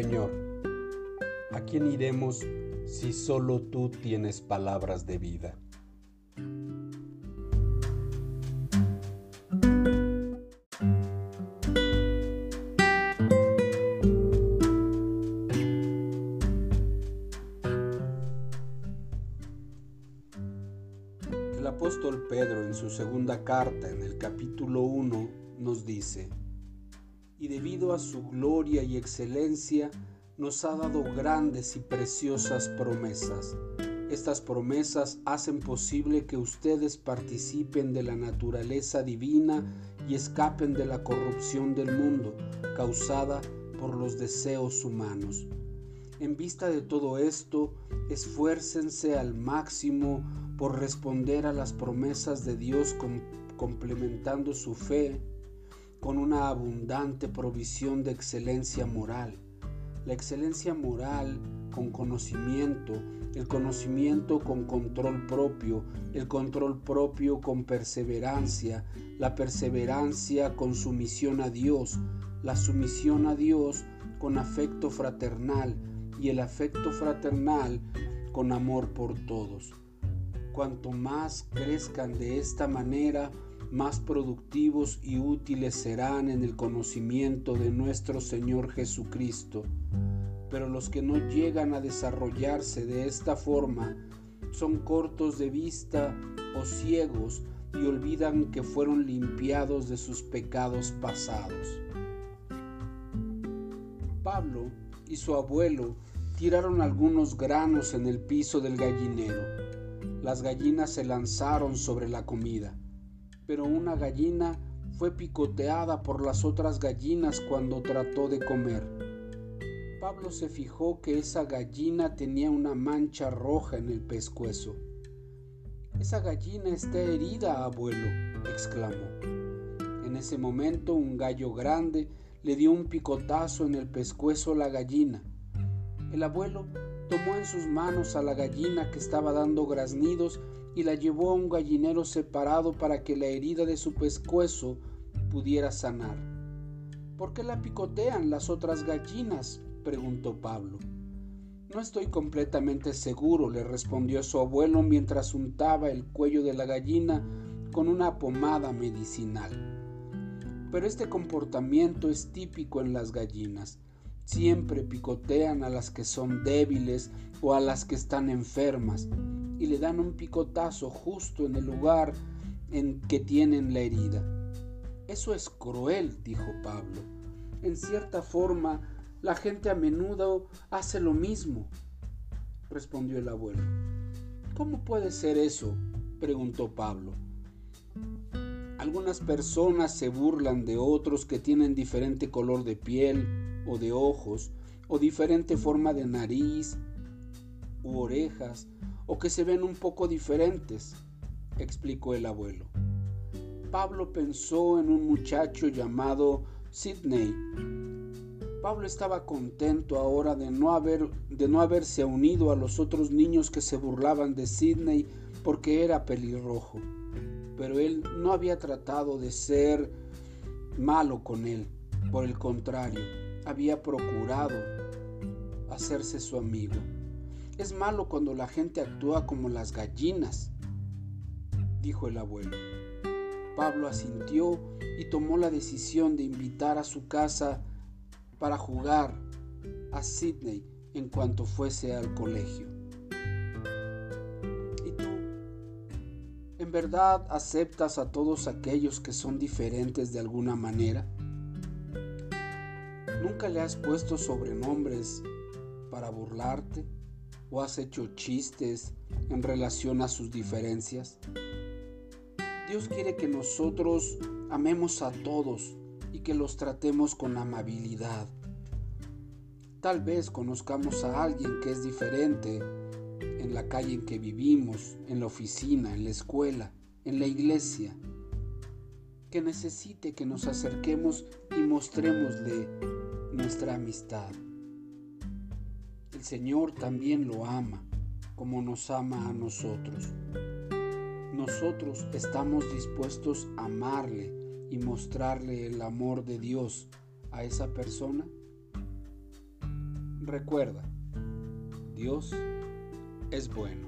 Señor, ¿a quién iremos si solo tú tienes palabras de vida? El apóstol Pedro en su segunda carta, en el capítulo 1, nos dice, y debido a su gloria y excelencia, nos ha dado grandes y preciosas promesas. Estas promesas hacen posible que ustedes participen de la naturaleza divina y escapen de la corrupción del mundo causada por los deseos humanos. En vista de todo esto, esfuércense al máximo por responder a las promesas de Dios complementando su fe con una abundante provisión de excelencia moral. La excelencia moral con conocimiento, el conocimiento con control propio, el control propio con perseverancia, la perseverancia con sumisión a Dios, la sumisión a Dios con afecto fraternal y el afecto fraternal con amor por todos. Cuanto más crezcan de esta manera, más productivos y útiles serán en el conocimiento de nuestro Señor Jesucristo. Pero los que no llegan a desarrollarse de esta forma son cortos de vista o ciegos y olvidan que fueron limpiados de sus pecados pasados. Pablo y su abuelo tiraron algunos granos en el piso del gallinero las gallinas se lanzaron sobre la comida, pero una gallina fue picoteada por las otras gallinas cuando trató de comer. Pablo se fijó que esa gallina tenía una mancha roja en el pescuezo. Esa gallina está herida, abuelo, exclamó. En ese momento un gallo grande le dio un picotazo en el pescuezo a la gallina. El abuelo tomó en sus manos a la gallina que estaba dando graznidos y la llevó a un gallinero separado para que la herida de su pescuezo pudiera sanar. ¿Por qué la picotean las otras gallinas? preguntó Pablo. No estoy completamente seguro, le respondió su abuelo mientras untaba el cuello de la gallina con una pomada medicinal. Pero este comportamiento es típico en las gallinas. Siempre picotean a las que son débiles o a las que están enfermas y le dan un picotazo justo en el lugar en que tienen la herida. Eso es cruel, dijo Pablo. En cierta forma, la gente a menudo hace lo mismo, respondió el abuelo. ¿Cómo puede ser eso? preguntó Pablo. Algunas personas se burlan de otros que tienen diferente color de piel, o de ojos, o diferente forma de nariz u orejas, o que se ven un poco diferentes, explicó el abuelo. Pablo pensó en un muchacho llamado Sidney. Pablo estaba contento ahora de no, haber, de no haberse unido a los otros niños que se burlaban de Sidney porque era pelirrojo. Pero él no había tratado de ser malo con él. Por el contrario, había procurado hacerse su amigo. Es malo cuando la gente actúa como las gallinas, dijo el abuelo. Pablo asintió y tomó la decisión de invitar a su casa para jugar a Sidney en cuanto fuese al colegio. ¿Y tú? ¿En verdad aceptas a todos aquellos que son diferentes de alguna manera? ¿Nunca le has puesto sobrenombres para burlarte o has hecho chistes en relación a sus diferencias? Dios quiere que nosotros amemos a todos y que los tratemos con amabilidad. Tal vez conozcamos a alguien que es diferente en la calle en que vivimos, en la oficina, en la escuela, en la iglesia, que necesite que nos acerquemos y mostrémosle nuestra amistad. El Señor también lo ama como nos ama a nosotros. Nosotros estamos dispuestos a amarle y mostrarle el amor de Dios a esa persona. recuerda, Dios es bueno.